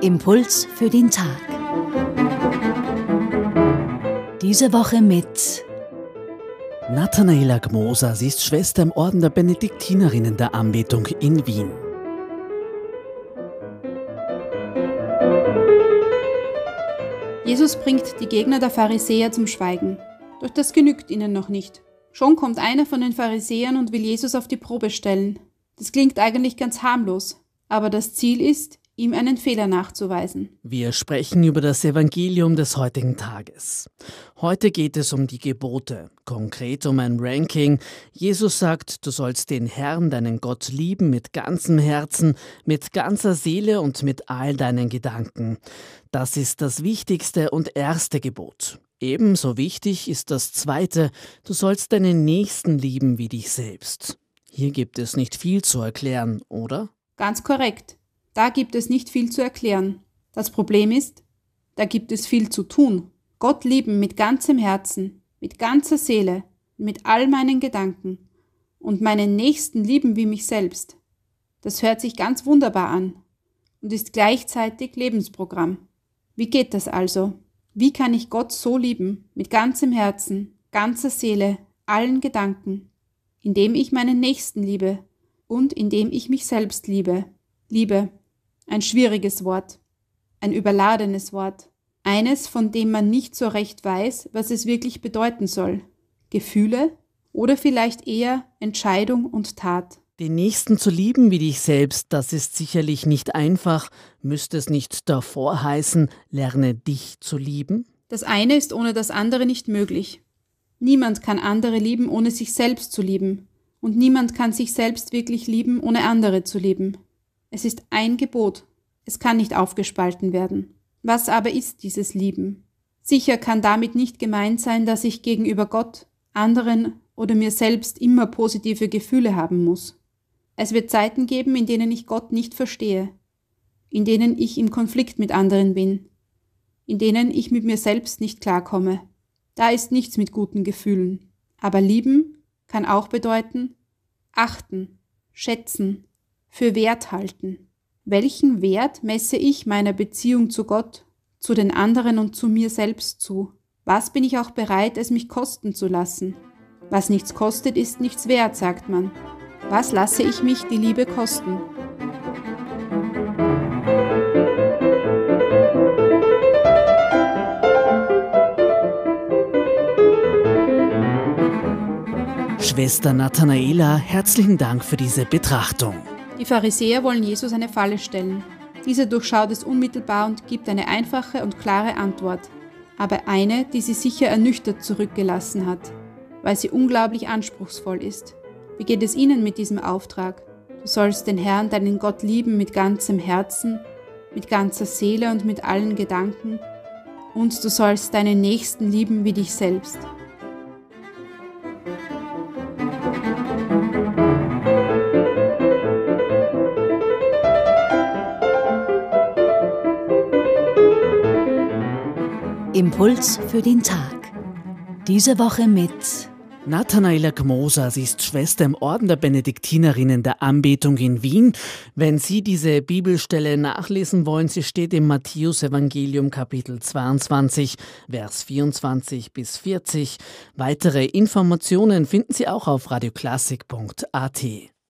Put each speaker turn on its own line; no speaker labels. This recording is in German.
Impuls für den Tag. Diese Woche mit
Nathanaela Gmoser, sie ist Schwester im Orden der Benediktinerinnen der Anbetung in Wien.
Jesus bringt die Gegner der Pharisäer zum Schweigen. Doch das genügt ihnen noch nicht. Schon kommt einer von den Pharisäern und will Jesus auf die Probe stellen. Das klingt eigentlich ganz harmlos, aber das Ziel ist, ihm einen Fehler nachzuweisen.
Wir sprechen über das Evangelium des heutigen Tages. Heute geht es um die Gebote, konkret um ein Ranking. Jesus sagt, du sollst den Herrn, deinen Gott lieben mit ganzem Herzen, mit ganzer Seele und mit all deinen Gedanken. Das ist das wichtigste und erste Gebot. Ebenso wichtig ist das zweite, du sollst deinen Nächsten lieben wie dich selbst. Hier gibt es nicht viel zu erklären, oder?
Ganz korrekt. Da gibt es nicht viel zu erklären. Das Problem ist, da gibt es viel zu tun. Gott lieben mit ganzem Herzen, mit ganzer Seele, mit all meinen Gedanken und meinen Nächsten lieben wie mich selbst. Das hört sich ganz wunderbar an und ist gleichzeitig Lebensprogramm. Wie geht das also? Wie kann ich Gott so lieben, mit ganzem Herzen, ganzer Seele, allen Gedanken, indem ich meinen Nächsten liebe und indem ich mich selbst liebe? Liebe, ein schwieriges Wort, ein überladenes Wort, eines, von dem man nicht so recht weiß, was es wirklich bedeuten soll. Gefühle oder vielleicht eher Entscheidung und Tat.
Den Nächsten zu lieben wie dich selbst, das ist sicherlich nicht einfach. Müsste es nicht davor heißen, lerne dich zu lieben?
Das eine ist ohne das andere nicht möglich. Niemand kann andere lieben, ohne sich selbst zu lieben. Und niemand kann sich selbst wirklich lieben, ohne andere zu lieben. Es ist ein Gebot. Es kann nicht aufgespalten werden. Was aber ist dieses Lieben? Sicher kann damit nicht gemeint sein, dass ich gegenüber Gott, anderen oder mir selbst immer positive Gefühle haben muss. Es wird Zeiten geben, in denen ich Gott nicht verstehe, in denen ich im Konflikt mit anderen bin, in denen ich mit mir selbst nicht klarkomme. Da ist nichts mit guten Gefühlen. Aber lieben kann auch bedeuten achten, schätzen, für wert halten. Welchen Wert messe ich meiner Beziehung zu Gott, zu den anderen und zu mir selbst zu? Was bin ich auch bereit, es mich kosten zu lassen? Was nichts kostet, ist nichts wert, sagt man. Was lasse ich mich die Liebe kosten?
Schwester Nathanaela, herzlichen Dank für diese Betrachtung.
Die Pharisäer wollen Jesus eine Falle stellen. Dieser durchschaut es unmittelbar und gibt eine einfache und klare Antwort, aber eine, die sie sicher ernüchtert zurückgelassen hat, weil sie unglaublich anspruchsvoll ist. Wie geht es Ihnen mit diesem Auftrag? Du sollst den Herrn, deinen Gott lieben mit ganzem Herzen, mit ganzer Seele und mit allen Gedanken, und du sollst deinen Nächsten lieben wie dich selbst.
Impuls für den Tag. Diese Woche mit
Nathanaela Gmoser, sie ist Schwester im Orden der Benediktinerinnen der Anbetung in Wien. Wenn Sie diese Bibelstelle nachlesen wollen, sie steht im Matthäus Evangelium Kapitel 22, Vers 24 bis 40. Weitere Informationen finden Sie auch auf radioklassik.at.